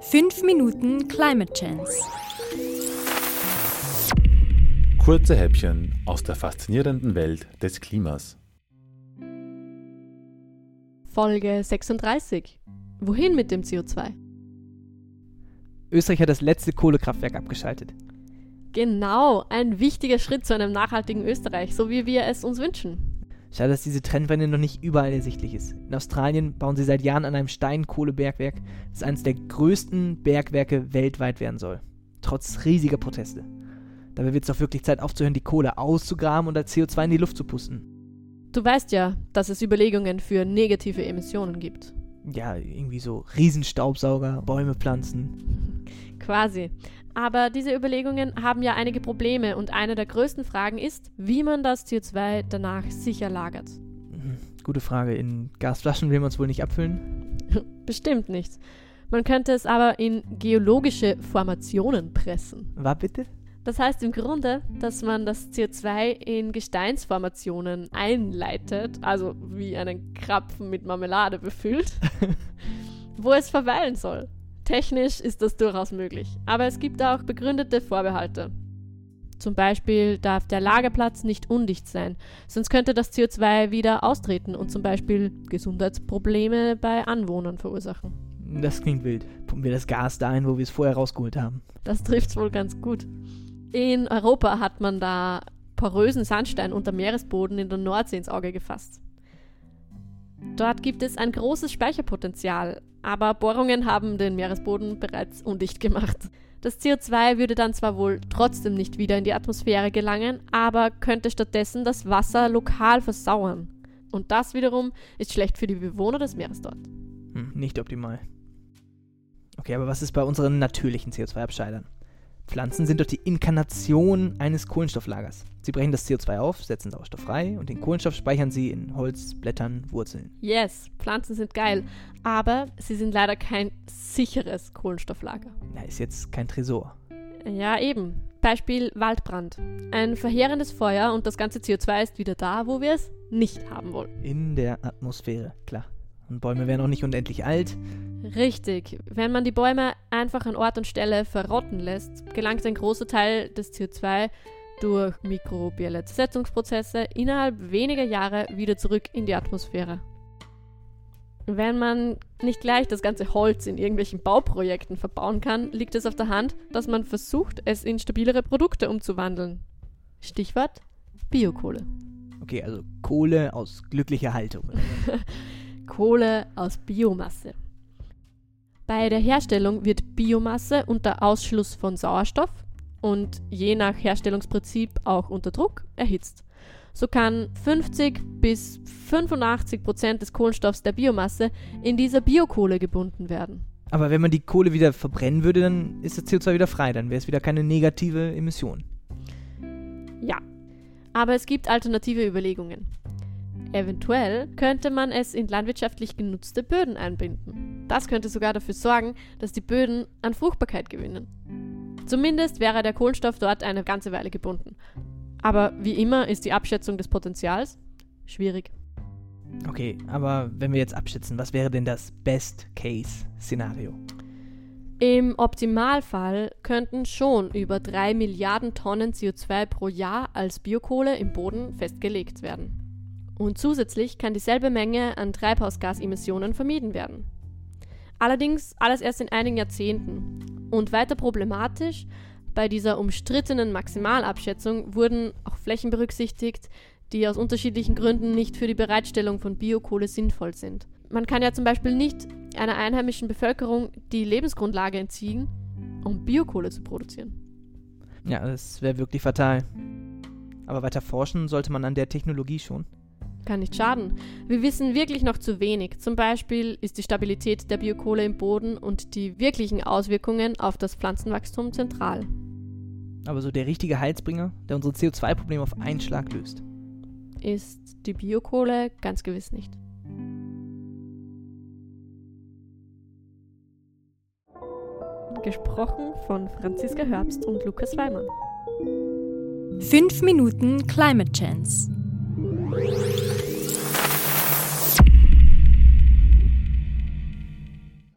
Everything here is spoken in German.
5 Minuten Climate Chance. Kurze Häppchen aus der faszinierenden Welt des Klimas. Folge 36. Wohin mit dem CO2? Österreich hat das letzte Kohlekraftwerk abgeschaltet. Genau, ein wichtiger Schritt zu einem nachhaltigen Österreich, so wie wir es uns wünschen. Schade, dass diese Trendwende noch nicht überall ersichtlich ist. In Australien bauen sie seit Jahren an einem Steinkohlebergwerk, das eines der größten Bergwerke weltweit werden soll. Trotz riesiger Proteste. Dabei wird es doch wirklich Zeit aufzuhören, die Kohle auszugraben und als CO2 in die Luft zu pusten. Du weißt ja, dass es Überlegungen für negative Emissionen gibt. Ja, irgendwie so Riesenstaubsauger, Bäume pflanzen. Quasi. Aber diese Überlegungen haben ja einige Probleme und eine der größten Fragen ist, wie man das CO2 danach sicher lagert. Mhm, Gute Frage. In Gasflaschen will man es wohl nicht abfüllen? Bestimmt nicht. Man könnte es aber in geologische Formationen pressen. War bitte? Das heißt im Grunde, dass man das CO2 in Gesteinsformationen einleitet, also wie einen Krapfen mit Marmelade befüllt, wo es verweilen soll. Technisch ist das durchaus möglich, aber es gibt auch begründete Vorbehalte. Zum Beispiel darf der Lagerplatz nicht undicht sein, sonst könnte das CO2 wieder austreten und zum Beispiel Gesundheitsprobleme bei Anwohnern verursachen. Das klingt wild. Pumpen wir das Gas da ein, wo wir es vorher rausgeholt haben. Das trifft wohl ganz gut. In Europa hat man da porösen Sandstein unter Meeresboden in der Nordsee ins Auge gefasst. Dort gibt es ein großes Speicherpotenzial, aber Bohrungen haben den Meeresboden bereits undicht gemacht. Das CO2 würde dann zwar wohl trotzdem nicht wieder in die Atmosphäre gelangen, aber könnte stattdessen das Wasser lokal versauern. Und das wiederum ist schlecht für die Bewohner des Meeres dort. Hm, nicht optimal. Okay, aber was ist bei unseren natürlichen CO2-Abscheidern? Pflanzen sind doch die Inkarnation eines Kohlenstofflagers. Sie brechen das CO2 auf, setzen Sauerstoff frei und den Kohlenstoff speichern sie in Holz, Blättern, Wurzeln. Yes, Pflanzen sind geil, aber sie sind leider kein sicheres Kohlenstofflager. Na, ist jetzt kein Tresor. Ja, eben. Beispiel Waldbrand. Ein verheerendes Feuer und das ganze CO2 ist wieder da, wo wir es nicht haben wollen. In der Atmosphäre, klar. Und Bäume wären auch nicht unendlich alt. Richtig. Wenn man die Bäume einfach an Ort und Stelle verrotten lässt, gelangt ein großer Teil des CO2 durch mikrobielle Zersetzungsprozesse innerhalb weniger Jahre wieder zurück in die Atmosphäre. Wenn man nicht gleich das ganze Holz in irgendwelchen Bauprojekten verbauen kann, liegt es auf der Hand, dass man versucht, es in stabilere Produkte umzuwandeln. Stichwort Biokohle. Okay, also Kohle aus glücklicher Haltung. Kohle aus Biomasse. Bei der Herstellung wird Biomasse unter Ausschluss von Sauerstoff und je nach Herstellungsprinzip auch unter Druck erhitzt. So kann 50 bis 85 Prozent des Kohlenstoffs der Biomasse in dieser Biokohle gebunden werden. Aber wenn man die Kohle wieder verbrennen würde, dann ist das CO2 wieder frei. Dann wäre es wieder keine negative Emission. Ja, aber es gibt alternative Überlegungen. Eventuell könnte man es in landwirtschaftlich genutzte Böden einbinden. Das könnte sogar dafür sorgen, dass die Böden an Fruchtbarkeit gewinnen. Zumindest wäre der Kohlenstoff dort eine ganze Weile gebunden. Aber wie immer ist die Abschätzung des Potenzials schwierig. Okay, aber wenn wir jetzt abschätzen, was wäre denn das Best-Case-Szenario? Im Optimalfall könnten schon über 3 Milliarden Tonnen CO2 pro Jahr als Biokohle im Boden festgelegt werden. Und zusätzlich kann dieselbe Menge an Treibhausgasemissionen vermieden werden. Allerdings alles erst in einigen Jahrzehnten. Und weiter problematisch, bei dieser umstrittenen Maximalabschätzung wurden auch Flächen berücksichtigt, die aus unterschiedlichen Gründen nicht für die Bereitstellung von Biokohle sinnvoll sind. Man kann ja zum Beispiel nicht einer einheimischen Bevölkerung die Lebensgrundlage entziehen, um Biokohle zu produzieren. Ja, das wäre wirklich fatal. Aber weiter forschen sollte man an der Technologie schon. Kann nicht schaden. Wir wissen wirklich noch zu wenig. Zum Beispiel ist die Stabilität der Biokohle im Boden und die wirklichen Auswirkungen auf das Pflanzenwachstum zentral. Aber so der richtige Heizbringer, der unsere CO2-Probleme auf einen Schlag löst. Ist die Biokohle ganz gewiss nicht. Gesprochen von Franziska Herbst und Lukas Weimann. 5 Minuten Climate Chance.